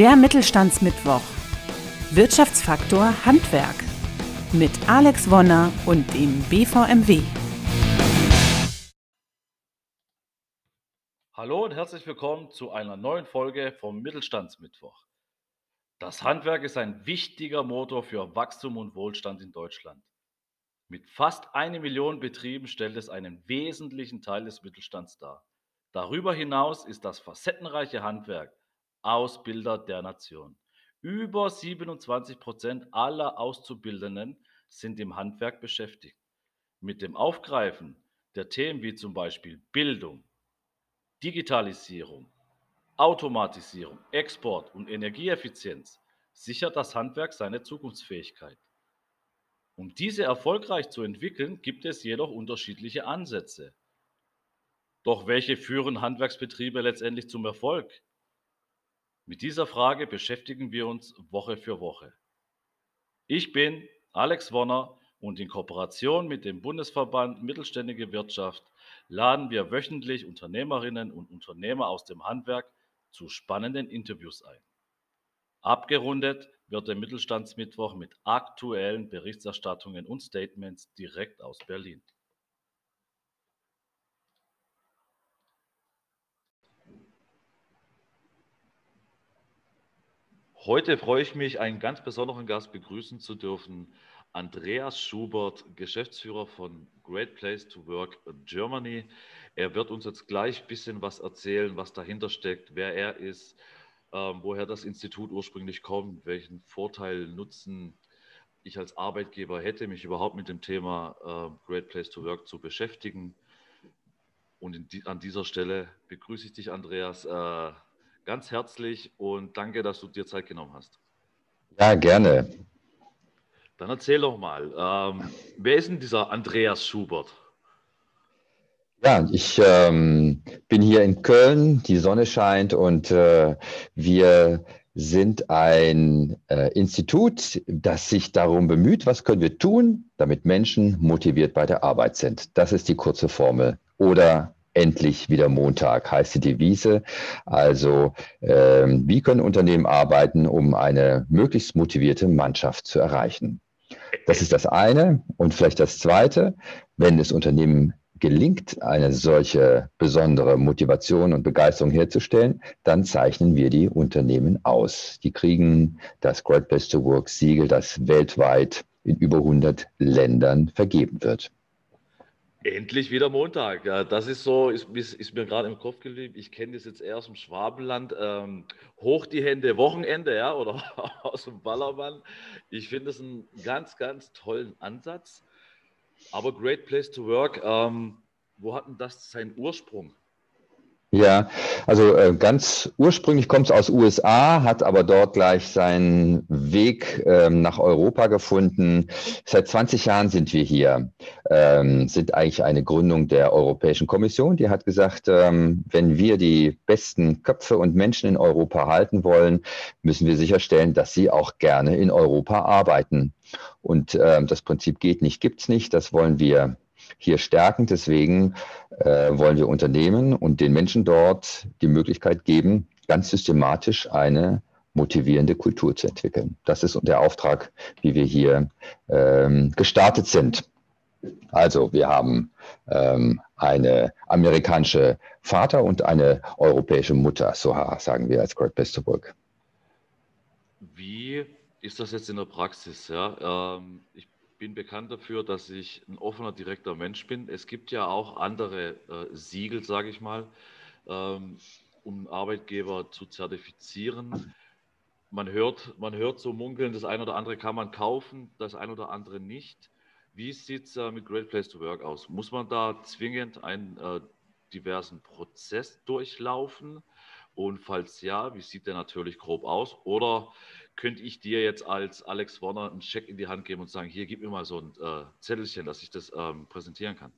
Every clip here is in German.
Der Mittelstandsmittwoch. Wirtschaftsfaktor Handwerk. Mit Alex Wonner und dem BVMW. Hallo und herzlich willkommen zu einer neuen Folge vom Mittelstandsmittwoch. Das Handwerk ist ein wichtiger Motor für Wachstum und Wohlstand in Deutschland. Mit fast eine Million Betrieben stellt es einen wesentlichen Teil des Mittelstands dar. Darüber hinaus ist das facettenreiche Handwerk Ausbilder der Nation. Über 27 Prozent aller Auszubildenden sind im Handwerk beschäftigt. Mit dem Aufgreifen der Themen wie zum Beispiel Bildung, Digitalisierung, Automatisierung, Export und Energieeffizienz sichert das Handwerk seine Zukunftsfähigkeit. Um diese erfolgreich zu entwickeln, gibt es jedoch unterschiedliche Ansätze. Doch welche führen Handwerksbetriebe letztendlich zum Erfolg? Mit dieser Frage beschäftigen wir uns Woche für Woche. Ich bin Alex Wonner und in Kooperation mit dem Bundesverband Mittelständige Wirtschaft laden wir wöchentlich Unternehmerinnen und Unternehmer aus dem Handwerk zu spannenden Interviews ein. Abgerundet wird der Mittelstandsmittwoch mit aktuellen Berichterstattungen und Statements direkt aus Berlin. Heute freue ich mich, einen ganz besonderen Gast begrüßen zu dürfen. Andreas Schubert, Geschäftsführer von Great Place to Work Germany. Er wird uns jetzt gleich ein bisschen was erzählen, was dahinter steckt, wer er ist, ähm, woher das Institut ursprünglich kommt, welchen Vorteil, Nutzen ich als Arbeitgeber hätte, mich überhaupt mit dem Thema äh, Great Place to Work zu beschäftigen. Und an dieser Stelle begrüße ich dich, Andreas, äh, ganz herzlich und danke, dass du dir Zeit genommen hast. Ja, gerne. Dann erzähl doch mal, ähm, wer ist denn dieser Andreas Schubert? Ja, ich ähm, bin hier in Köln, die Sonne scheint und äh, wir sind ein äh, Institut, das sich darum bemüht, was können wir tun, damit Menschen motiviert bei der Arbeit sind. Das ist die kurze Formel. Oder endlich wieder Montag heißt die Devise. Also ähm, wie können Unternehmen arbeiten, um eine möglichst motivierte Mannschaft zu erreichen? Das ist das eine. Und vielleicht das zweite, wenn es Unternehmen gelingt, eine solche besondere Motivation und Begeisterung herzustellen, dann zeichnen wir die Unternehmen aus. Die kriegen das Great Place to Work Siegel, das weltweit in über 100 Ländern vergeben wird. Endlich wieder Montag. Ja, das ist so, ist, ist mir gerade im Kopf geblieben. Ich kenne das jetzt eher aus dem Schwabenland. Ähm, hoch die Hände, Wochenende, ja, oder aus dem Ballermann. Ich finde das einen ganz, ganz tollen Ansatz. Aber Great Place to Work, ähm, wo hat denn das seinen Ursprung? Ja, also äh, ganz ursprünglich kommt es aus USA, hat aber dort gleich seinen Weg ähm, nach Europa gefunden. Seit 20 Jahren sind wir hier, ähm, sind eigentlich eine Gründung der Europäischen Kommission. Die hat gesagt, ähm, wenn wir die besten Köpfe und Menschen in Europa halten wollen, müssen wir sicherstellen, dass sie auch gerne in Europa arbeiten. Und ähm, das Prinzip geht nicht, gibt's nicht. Das wollen wir hier stärken. Deswegen äh, wollen wir Unternehmen und den Menschen dort die Möglichkeit geben, ganz systematisch eine motivierende Kultur zu entwickeln. Das ist der Auftrag, wie wir hier ähm, gestartet sind. Also wir haben ähm, eine amerikanische Vater und eine europäische Mutter, so sagen wir als Great Best to Work. Wie ist das jetzt in der Praxis? Ja? Ähm, ich bin bekannt dafür, dass ich ein offener, direkter Mensch bin. Es gibt ja auch andere äh, Siegel, sage ich mal, ähm, um Arbeitgeber zu zertifizieren. Man hört, man hört so munkeln, das eine oder andere kann man kaufen, das eine oder andere nicht. Wie sieht es äh, mit Great Place to Work aus? Muss man da zwingend einen äh, diversen Prozess durchlaufen? Und falls ja, wie sieht der natürlich grob aus? Oder könnte ich dir jetzt als Alex Warner einen Scheck in die Hand geben und sagen, hier, gib mir mal so ein äh, Zettelchen, dass ich das ähm, präsentieren kann.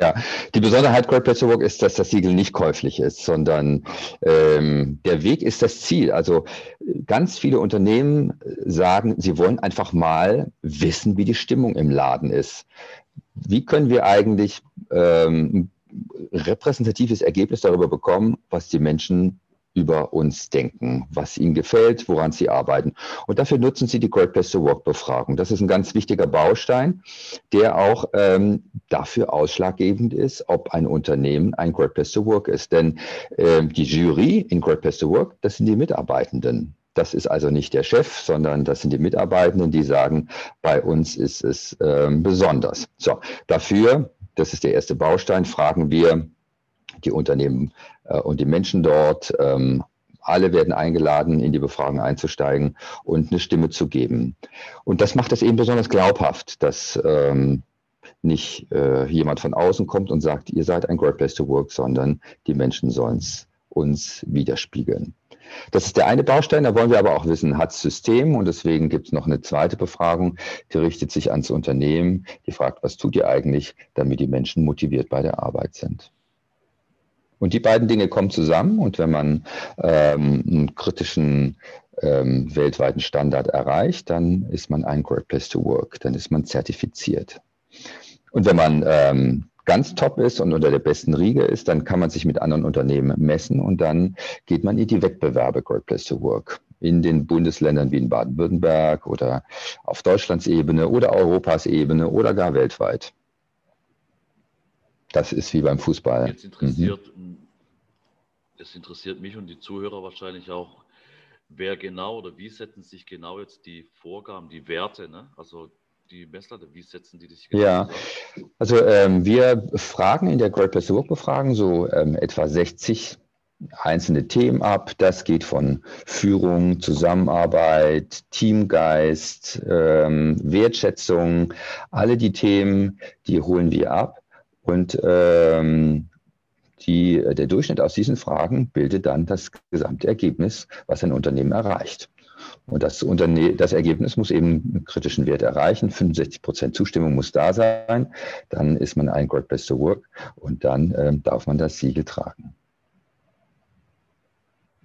Ja, die Besonderheit Great Place to Work ist, dass das Siegel nicht käuflich ist, sondern ähm, der Weg ist das Ziel. Also ganz viele Unternehmen sagen, sie wollen einfach mal wissen, wie die Stimmung im Laden ist. Wie können wir eigentlich ähm, repräsentatives Ergebnis darüber bekommen, was die Menschen über uns denken, was ihnen gefällt, woran sie arbeiten. Und dafür nutzen sie die Great Place to Work Befragung. Das ist ein ganz wichtiger Baustein, der auch ähm, dafür ausschlaggebend ist, ob ein Unternehmen ein Great Place to Work ist. Denn äh, die Jury in Great Place to Work, das sind die Mitarbeitenden. Das ist also nicht der Chef, sondern das sind die Mitarbeitenden, die sagen, bei uns ist es ähm, besonders. So, dafür, das ist der erste Baustein, fragen wir die Unternehmen äh, und die Menschen dort. Ähm, alle werden eingeladen, in die Befragung einzusteigen und eine Stimme zu geben. Und das macht es eben besonders glaubhaft, dass ähm, nicht äh, jemand von außen kommt und sagt, ihr seid ein Great Place to Work, sondern die Menschen sollen es uns widerspiegeln. Das ist der eine Baustein, da wollen wir aber auch wissen, hat es System und deswegen gibt es noch eine zweite Befragung, die richtet sich ans Unternehmen, die fragt, was tut ihr eigentlich, damit die Menschen motiviert bei der Arbeit sind. Und die beiden Dinge kommen zusammen und wenn man ähm, einen kritischen ähm, weltweiten Standard erreicht, dann ist man ein Great Place to Work, dann ist man zertifiziert. Und wenn man ähm, ganz top ist und unter der besten Riege ist, dann kann man sich mit anderen Unternehmen messen und dann geht man in die Wettbewerbe Great Place to Work in den Bundesländern wie in Baden-Württemberg oder auf Deutschlands Ebene oder Europas Ebene oder gar weltweit. Das ist wie beim Fußball. Jetzt interessiert, mhm. es interessiert mich und die Zuhörer wahrscheinlich auch, wer genau oder wie setzen sich genau jetzt die Vorgaben, die Werte, ne? also die Messlatte, wie setzen die genau Ja, zusammen? also ähm, wir fragen in der Great Place to Work Befragung so ähm, etwa 60 einzelne Themen ab. Das geht von Führung, Zusammenarbeit, Teamgeist, ähm, Wertschätzung. Alle die Themen, die holen wir ab. Und ähm, die, der Durchschnitt aus diesen Fragen bildet dann das gesamte Ergebnis, was ein Unternehmen erreicht. Und das, Unterne das Ergebnis muss eben einen kritischen Wert erreichen. 65 Prozent Zustimmung muss da sein. Dann ist man ein Great Place to Work und dann ähm, darf man das Siegel tragen.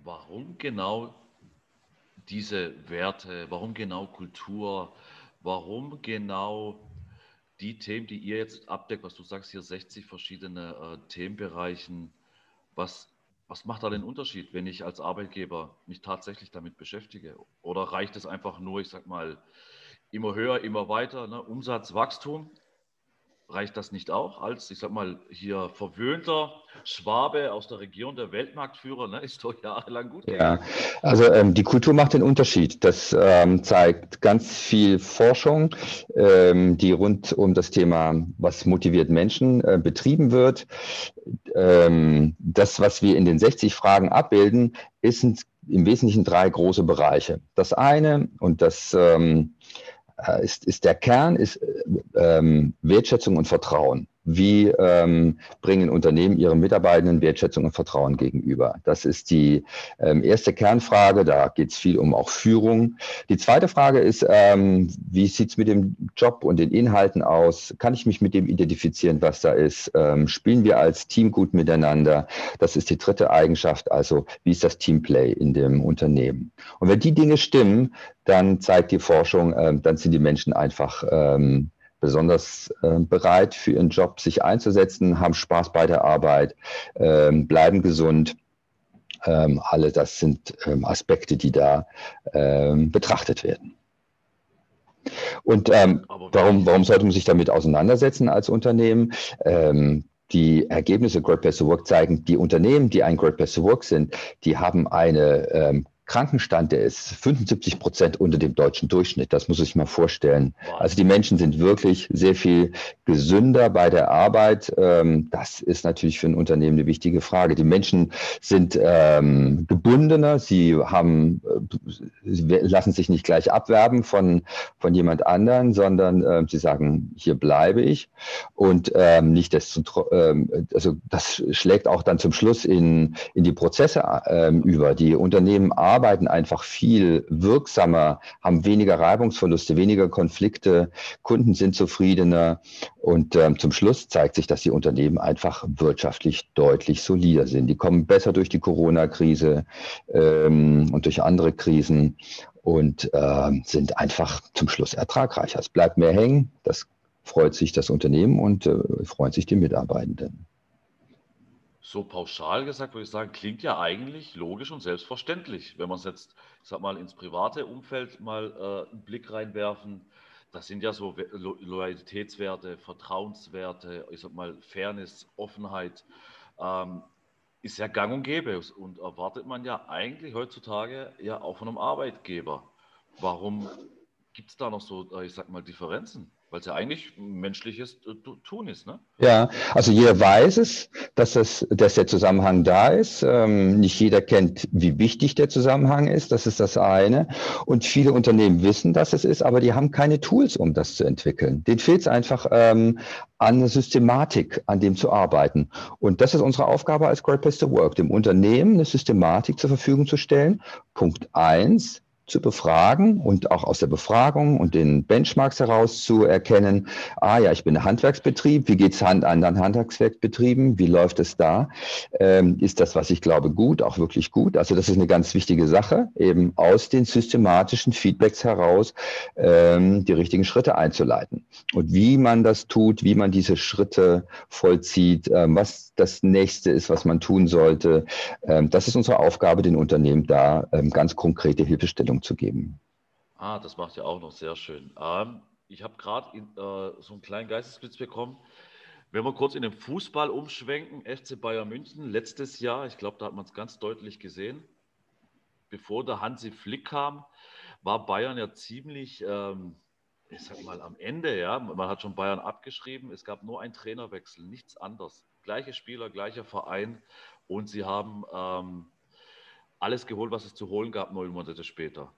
Warum genau diese Werte? Warum genau Kultur? Warum genau die Themen, die ihr jetzt abdeckt, was du sagst, hier 60 verschiedene äh, Themenbereichen, was, was macht da den Unterschied, wenn ich als Arbeitgeber mich tatsächlich damit beschäftige? Oder reicht es einfach nur, ich sag mal, immer höher, immer weiter, ne? Umsatzwachstum? Reicht das nicht auch als, ich sag mal, hier verwöhnter Schwabe aus der Region der Weltmarktführer, ne, ist doch jahrelang gut. Ja, also ähm, die Kultur macht den Unterschied. Das ähm, zeigt ganz viel Forschung, ähm, die rund um das Thema, was motiviert Menschen, äh, betrieben wird. Ähm, das, was wir in den 60 Fragen abbilden, ist im Wesentlichen drei große Bereiche. Das eine, und das ähm, äh, ist, ist der Kern ist äh, ähm, Wertschätzung und Vertrauen. Wie ähm, bringen Unternehmen ihren Mitarbeitenden Wertschätzung und Vertrauen gegenüber? Das ist die ähm, erste Kernfrage. Da geht es viel um auch Führung. Die zweite Frage ist, ähm, wie sieht es mit dem Job und den Inhalten aus? Kann ich mich mit dem identifizieren, was da ist? Ähm, spielen wir als Team gut miteinander? Das ist die dritte Eigenschaft. Also wie ist das Teamplay in dem Unternehmen? Und wenn die Dinge stimmen, dann zeigt die Forschung, äh, dann sind die Menschen einfach ähm, besonders äh, bereit für ihren Job sich einzusetzen, haben Spaß bei der Arbeit, ähm, bleiben gesund. Ähm, alle das sind ähm, Aspekte, die da ähm, betrachtet werden. Und ähm, warum, warum sollte man sich damit auseinandersetzen als Unternehmen? Ähm, die Ergebnisse Great Place to Work zeigen, die Unternehmen, die ein Great Place to Work sind, die haben eine Krankenstand, der ist 75 Prozent unter dem deutschen Durchschnitt. Das muss ich mal vorstellen. Also die Menschen sind wirklich sehr viel gesünder bei der Arbeit. Ähm, das ist natürlich für ein Unternehmen eine wichtige Frage. Die Menschen sind ähm, gebundener. Sie haben, äh, lassen sich nicht gleich abwerben von, von jemand anderen, sondern äh, sie sagen, hier bleibe ich. Und ähm, nicht desto, also das schlägt auch dann zum Schluss in, in die Prozesse über. Die Unternehmen arbeiten arbeiten einfach viel wirksamer, haben weniger Reibungsverluste, weniger Konflikte, Kunden sind zufriedener und ähm, zum Schluss zeigt sich, dass die Unternehmen einfach wirtschaftlich deutlich solider sind. Die kommen besser durch die Corona-Krise ähm, und durch andere Krisen und äh, sind einfach zum Schluss ertragreicher. Es bleibt mehr hängen, das freut sich das Unternehmen und äh, freut sich die Mitarbeitenden. So pauschal gesagt würde ich sagen, klingt ja eigentlich logisch und selbstverständlich. Wenn man es jetzt, ich sag mal, ins private Umfeld mal äh, einen Blick reinwerfen, das sind ja so Lo Loyalitätswerte, Vertrauenswerte, ich sag mal, Fairness, Offenheit, ähm, ist ja gang und gäbe und erwartet man ja eigentlich heutzutage ja auch von einem Arbeitgeber. Warum gibt es da noch so, äh, ich sag mal, Differenzen? Weil es ja eigentlich menschliches äh, Tun ist, ne? Ja, also jeder weiß es, dass, das, dass der Zusammenhang da ist. Ähm, nicht jeder kennt, wie wichtig der Zusammenhang ist. Das ist das eine. Und viele Unternehmen wissen, dass es ist, aber die haben keine Tools, um das zu entwickeln. Denen fehlt es einfach ähm, an Systematik, an dem zu arbeiten. Und das ist unsere Aufgabe als Great Place to Work, dem Unternehmen eine Systematik zur Verfügung zu stellen. Punkt eins, zu befragen und auch aus der Befragung und den Benchmarks heraus zu erkennen, ah ja, ich bin ein Handwerksbetrieb, wie geht es an anderen Handwerksbetrieben, wie läuft es da? Ähm, ist das, was ich glaube, gut, auch wirklich gut? Also das ist eine ganz wichtige Sache, eben aus den systematischen Feedbacks heraus ähm, die richtigen Schritte einzuleiten. Und wie man das tut, wie man diese Schritte vollzieht, ähm, was das nächste ist, was man tun sollte, ähm, das ist unsere Aufgabe, den Unternehmen da ähm, ganz konkrete Hilfestellung Empfehlung zu geben. Ah, das macht ja auch noch sehr schön. Ähm, ich habe gerade äh, so einen kleinen Geistesblitz bekommen. Wenn wir kurz in den Fußball umschwenken, FC Bayern München, letztes Jahr, ich glaube, da hat man es ganz deutlich gesehen, bevor der Hansi Flick kam, war Bayern ja ziemlich, ähm, ich sag mal, am Ende, ja. Man hat schon Bayern abgeschrieben, es gab nur einen Trainerwechsel, nichts anderes. Gleiche Spieler, gleicher Verein und sie haben ähm, alles geholt, was es zu holen gab, neun Monate später.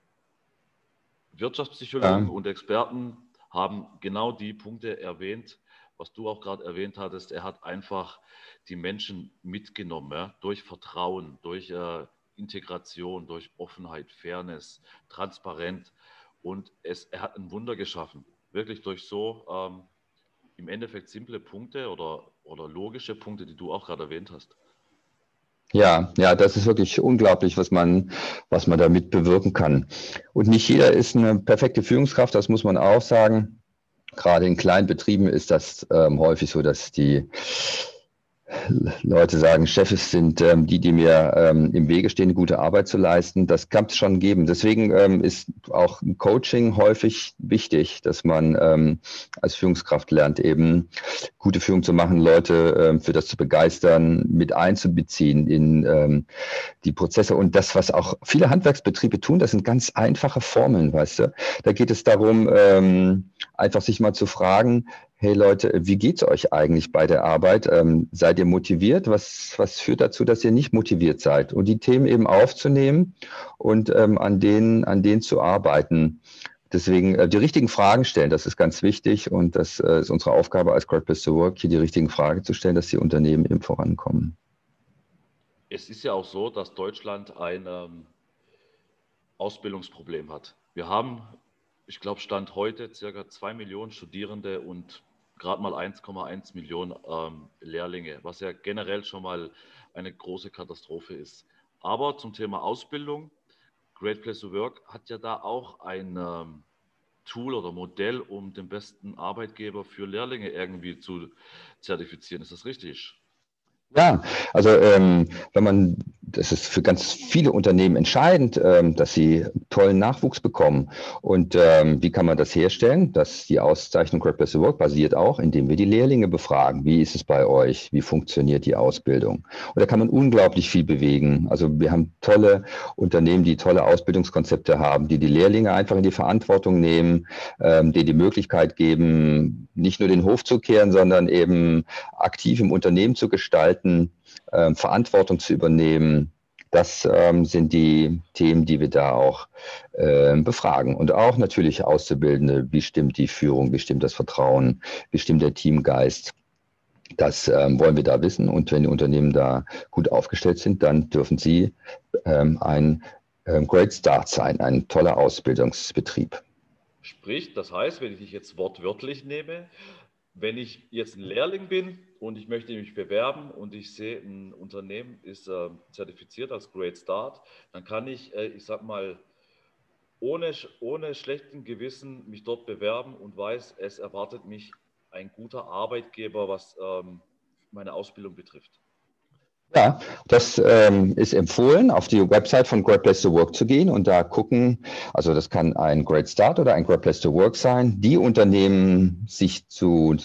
Wirtschaftspsychologen ja. und Experten haben genau die Punkte erwähnt, was du auch gerade erwähnt hattest. Er hat einfach die Menschen mitgenommen, ja, durch Vertrauen, durch äh, Integration, durch Offenheit, Fairness, Transparenz. Und es, er hat ein Wunder geschaffen. Wirklich durch so ähm, im Endeffekt simple Punkte oder, oder logische Punkte, die du auch gerade erwähnt hast. Ja, ja, das ist wirklich unglaublich, was man, was man damit bewirken kann. Und nicht jeder ist eine perfekte Führungskraft, das muss man auch sagen. Gerade in kleinen Betrieben ist das ähm, häufig so, dass die Leute sagen, Chefs sind ähm, die, die mir ähm, im Wege stehen, gute Arbeit zu leisten. Das kann es schon geben. Deswegen ähm, ist auch Coaching häufig wichtig, dass man ähm, als Führungskraft lernt, eben gute Führung zu machen, Leute ähm, für das zu begeistern, mit einzubeziehen in ähm, die Prozesse. Und das, was auch viele Handwerksbetriebe tun, das sind ganz einfache Formeln, weißt du. Da geht es darum, einfach sich mal zu fragen, hey Leute, wie geht's euch eigentlich bei der Arbeit? Ähm, seid ihr motiviert? Was, was führt dazu, dass ihr nicht motiviert seid? Und die Themen eben aufzunehmen und ähm, an, denen, an denen zu arbeiten. Deswegen äh, die richtigen Fragen stellen, das ist ganz wichtig und das äh, ist unsere Aufgabe als Place to Work, hier die richtigen Fragen zu stellen, dass die Unternehmen eben vorankommen. Es ist ja auch so, dass Deutschland ein ähm, Ausbildungsproblem hat. Wir haben, ich glaube, Stand heute circa zwei Millionen Studierende und gerade mal 1,1 Millionen ähm, Lehrlinge, was ja generell schon mal eine große Katastrophe ist. Aber zum Thema Ausbildung, Great Place to Work hat ja da auch ein ähm, Tool oder Modell, um den besten Arbeitgeber für Lehrlinge irgendwie zu zertifizieren. Ist das richtig? Ja, also ähm, wenn man das ist für ganz viele Unternehmen entscheidend, ähm, dass sie tollen Nachwuchs bekommen. Und ähm, wie kann man das herstellen? Dass die Auszeichnung Great Place to Work basiert auch, indem wir die Lehrlinge befragen. Wie ist es bei euch? Wie funktioniert die Ausbildung? Und da kann man unglaublich viel bewegen. Also wir haben tolle Unternehmen, die tolle Ausbildungskonzepte haben, die die Lehrlinge einfach in die Verantwortung nehmen, ähm, die die Möglichkeit geben, nicht nur den Hof zu kehren, sondern eben aktiv im Unternehmen zu gestalten ähm, Verantwortung zu übernehmen. Das ähm, sind die Themen, die wir da auch äh, befragen. Und auch natürlich Auszubildende, wie stimmt die Führung, wie stimmt das Vertrauen, wie stimmt der Teamgeist. Das ähm, wollen wir da wissen. Und wenn die Unternehmen da gut aufgestellt sind, dann dürfen sie ähm, ein ähm, Great Start sein, ein toller Ausbildungsbetrieb. Sprich, das heißt, wenn ich dich jetzt wortwörtlich nehme, wenn ich jetzt ein Lehrling bin und ich möchte mich bewerben und ich sehe, ein Unternehmen ist äh, zertifiziert als Great Start, dann kann ich, äh, ich sag mal, ohne, ohne schlechten Gewissen mich dort bewerben und weiß, es erwartet mich ein guter Arbeitgeber, was ähm, meine Ausbildung betrifft. Ja, das ähm, ist empfohlen, auf die Website von Great Place to Work zu gehen und da gucken, also das kann ein Great Start oder ein Great Place to Work sein, die Unternehmen sich zu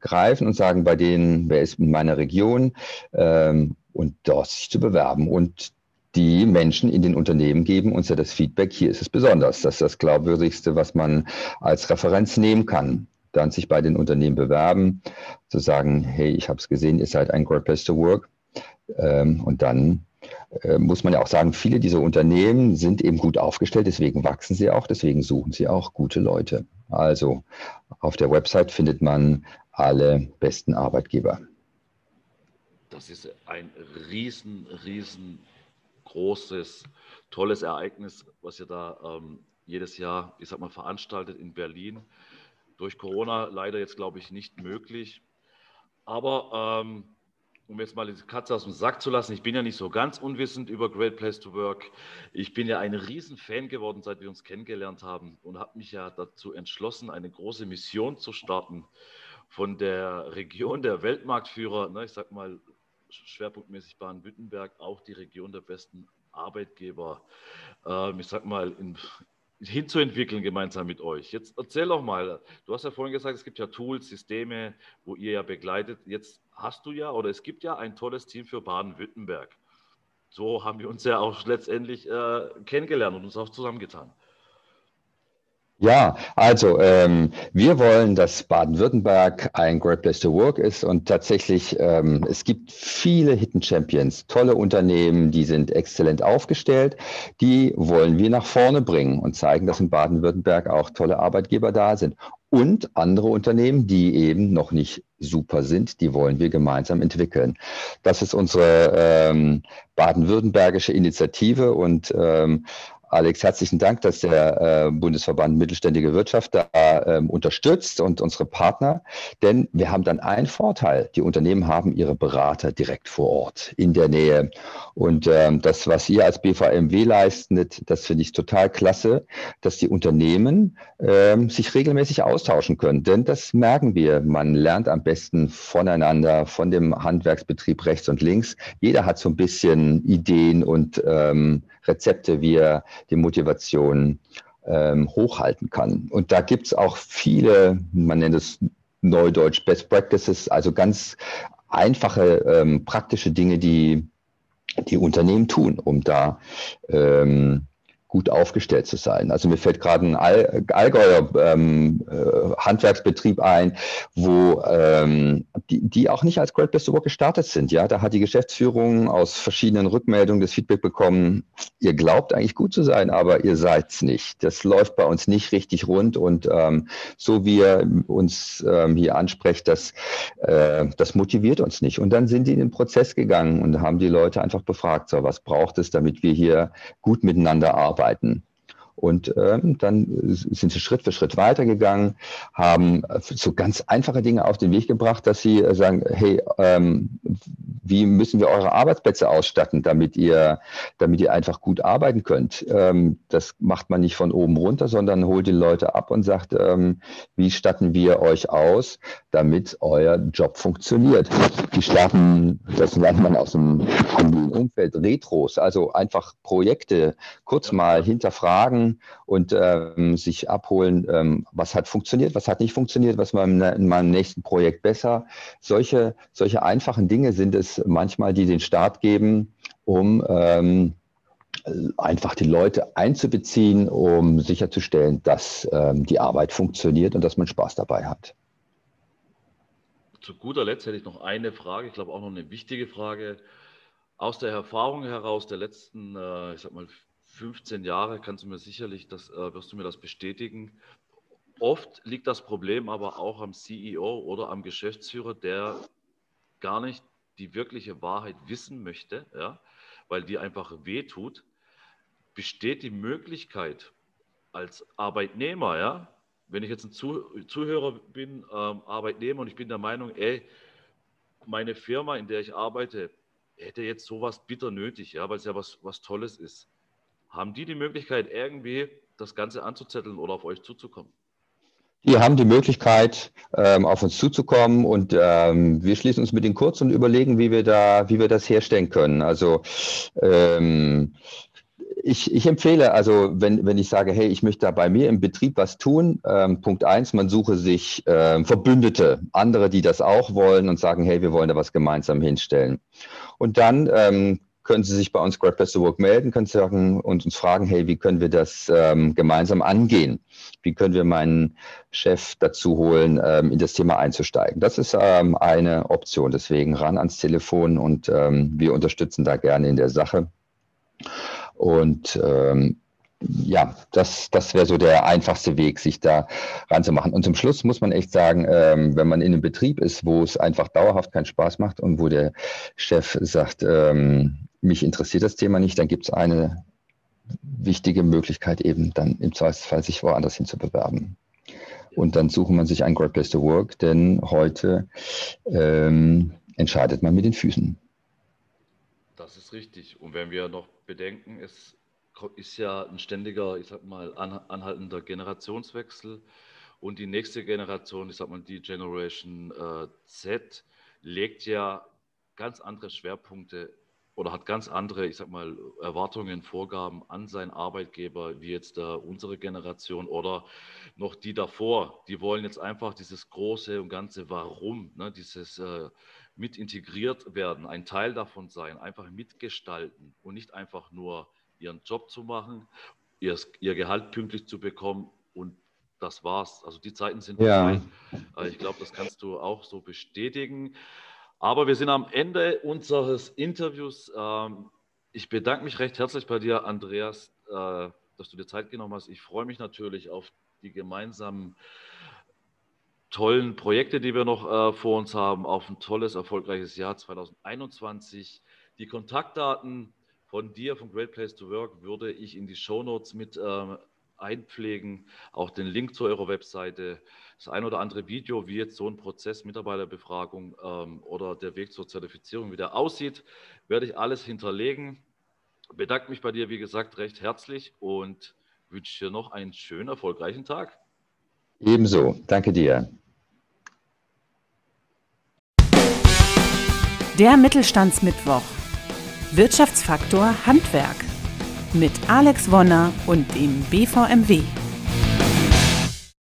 greifen und sagen, bei denen, wer ist in meiner Region ähm, und dort sich zu bewerben. Und die Menschen in den Unternehmen geben uns ja das Feedback, hier ist es besonders. Das ist das Glaubwürdigste, was man als Referenz nehmen kann. Dann sich bei den Unternehmen bewerben, zu sagen, hey, ich habe es gesehen, ihr seid ein Great Place to Work ähm, und dann äh, muss man ja auch sagen, viele dieser Unternehmen sind eben gut aufgestellt, deswegen wachsen sie auch, deswegen suchen sie auch gute Leute. Also auf der Website findet man alle besten Arbeitgeber. Das ist ein riesen, riesen tolles Ereignis, was ihr da ähm, jedes Jahr, ich sag mal, veranstaltet in Berlin. Durch Corona leider jetzt, glaube ich, nicht möglich. Aber ähm, um jetzt mal die Katze aus dem Sack zu lassen, ich bin ja nicht so ganz unwissend über Great Place to Work. Ich bin ja ein Riesenfan geworden, seit wir uns kennengelernt haben und habe mich ja dazu entschlossen, eine große Mission zu starten von der Region der Weltmarktführer, ne, ich sag mal schwerpunktmäßig Baden-Württemberg, auch die Region der besten Arbeitgeber, äh, ich sag mal, in, hinzuentwickeln gemeinsam mit euch. Jetzt erzähl doch mal, du hast ja vorhin gesagt, es gibt ja Tools, Systeme, wo ihr ja begleitet. Jetzt hast du ja oder es gibt ja ein tolles Team für Baden-Württemberg. So haben wir uns ja auch letztendlich äh, kennengelernt und uns auch zusammengetan. Ja, also ähm, wir wollen, dass Baden-Württemberg ein Great Place to Work ist und tatsächlich, ähm, es gibt viele Hidden Champions, tolle Unternehmen, die sind exzellent aufgestellt, die wollen wir nach vorne bringen und zeigen, dass in Baden-Württemberg auch tolle Arbeitgeber da sind. Und andere Unternehmen, die eben noch nicht super sind, die wollen wir gemeinsam entwickeln. Das ist unsere ähm, baden-württembergische Initiative und ähm, Alex, herzlichen Dank, dass der äh, Bundesverband Mittelständige Wirtschaft da ähm, unterstützt und unsere Partner. Denn wir haben dann einen Vorteil. Die Unternehmen haben ihre Berater direkt vor Ort, in der Nähe. Und ähm, das, was ihr als BVMW leistet, das finde ich total klasse, dass die Unternehmen ähm, sich regelmäßig austauschen können. Denn das merken wir. Man lernt am besten voneinander, von dem Handwerksbetrieb rechts und links. Jeder hat so ein bisschen Ideen und ähm, Rezepte, wie er die Motivation ähm, hochhalten kann. Und da gibt es auch viele, man nennt es Neudeutsch Best Practices, also ganz einfache ähm, praktische Dinge, die die Unternehmen tun, um da ähm, gut aufgestellt zu sein. Also mir fällt gerade ein All Allgäuer ähm, äh, Handwerksbetrieb ein, wo ähm, die, die auch nicht als Great Best Work gestartet sind. Ja, da hat die Geschäftsführung aus verschiedenen Rückmeldungen das Feedback bekommen, ihr glaubt eigentlich gut zu sein, aber ihr seid's nicht. Das läuft bei uns nicht richtig rund und ähm, so wie ihr uns ähm, hier ansprecht, das, äh, das motiviert uns nicht. Und dann sind die in den Prozess gegangen und haben die Leute einfach befragt, so was braucht es, damit wir hier gut miteinander arbeiten arbeiten. Und ähm, dann sind sie Schritt für Schritt weitergegangen, haben so ganz einfache Dinge auf den Weg gebracht, dass sie äh, sagen, hey, ähm, wie müssen wir eure Arbeitsplätze ausstatten, damit ihr, damit ihr einfach gut arbeiten könnt. Ähm, das macht man nicht von oben runter, sondern holt die Leute ab und sagt, ähm, wie statten wir euch aus, damit euer Job funktioniert. Die starten, das lernt man aus dem Umfeld Retros, also einfach Projekte kurz mal hinterfragen, und ähm, sich abholen, ähm, was hat funktioniert, was hat nicht funktioniert, was war in meinem nächsten Projekt besser. Solche, solche einfachen Dinge sind es manchmal, die den Start geben, um ähm, einfach die Leute einzubeziehen, um sicherzustellen, dass ähm, die Arbeit funktioniert und dass man Spaß dabei hat. Zu guter Letzt hätte ich noch eine Frage, ich glaube auch noch eine wichtige Frage. Aus der Erfahrung heraus der letzten, äh, ich sag mal, 15 Jahre kannst du mir sicherlich, das äh, wirst du mir das bestätigen. Oft liegt das Problem aber auch am CEO oder am Geschäftsführer, der gar nicht die wirkliche Wahrheit wissen möchte, ja, weil die einfach wehtut. Besteht die Möglichkeit als Arbeitnehmer, ja, wenn ich jetzt ein Zuhörer bin, ähm, Arbeitnehmer und ich bin der Meinung, ey, meine Firma, in der ich arbeite, hätte jetzt sowas bitter nötig, ja, weil es ja was, was Tolles ist. Haben die die Möglichkeit, irgendwie das Ganze anzuzetteln oder auf euch zuzukommen? Die haben die Möglichkeit, ähm, auf uns zuzukommen und ähm, wir schließen uns mit denen kurz und überlegen, wie wir da, wie wir das herstellen können. Also ähm, ich, ich, empfehle, also wenn, wenn ich sage, hey, ich möchte da bei mir im Betrieb was tun, ähm, Punkt eins, man suche sich ähm, Verbündete, andere, die das auch wollen und sagen, hey, wir wollen da was gemeinsam hinstellen. Und dann ähm, können Sie sich bei uns Great Place to Work melden, können Sie sagen, und uns fragen, hey, wie können wir das ähm, gemeinsam angehen? Wie können wir meinen Chef dazu holen, ähm, in das Thema einzusteigen? Das ist ähm, eine Option. Deswegen ran ans Telefon und ähm, wir unterstützen da gerne in der Sache. Und ähm, ja, das, das wäre so der einfachste Weg, sich da ranzumachen. Und zum Schluss muss man echt sagen, ähm, wenn man in einem Betrieb ist, wo es einfach dauerhaft keinen Spaß macht und wo der Chef sagt, ähm, mich interessiert das Thema nicht, dann gibt es eine wichtige Möglichkeit eben dann im Zweifelsfall sich woanders hin zu bewerben. Und dann sucht man sich ein Great Place to Work, denn heute ähm, entscheidet man mit den Füßen. Das ist richtig. Und wenn wir noch bedenken, es ist ja ein ständiger, ich sag mal, anhaltender Generationswechsel. Und die nächste Generation, ich sag mal, die Generation äh, Z, legt ja ganz andere Schwerpunkte oder hat ganz andere, ich sag mal, Erwartungen, Vorgaben an seinen Arbeitgeber, wie jetzt äh, unsere Generation oder noch die davor. Die wollen jetzt einfach dieses große und ganze Warum, ne, dieses äh, mit integriert werden, ein Teil davon sein, einfach mitgestalten und nicht einfach nur ihren Job zu machen, ihr, ihr Gehalt pünktlich zu bekommen und das war's. Also die Zeiten sind vorbei. Ja. Äh, ich glaube, das kannst du auch so bestätigen. Aber wir sind am Ende unseres Interviews. Ähm, ich bedanke mich recht herzlich bei dir, Andreas, äh, dass du dir Zeit genommen hast. Ich freue mich natürlich auf die gemeinsamen tollen Projekte, die wir noch äh, vor uns haben, auf ein tolles, erfolgreiches Jahr 2021. Die Kontaktdaten von dir, von Great Place to Work, würde ich in die Show Notes mit ähm, einpflegen. Auch den Link zu eurer Webseite, das ein oder andere Video, wie jetzt so ein Prozess Mitarbeiterbefragung ähm, oder der Weg zur Zertifizierung, wie der aussieht, werde ich alles hinterlegen. Bedanke mich bei dir, wie gesagt, recht herzlich und wünsche dir noch einen schönen, erfolgreichen Tag. Ebenso. Danke dir. Der Mittelstandsmittwoch. Wirtschaftsfaktor Handwerk mit Alex Wonner und dem BVMW.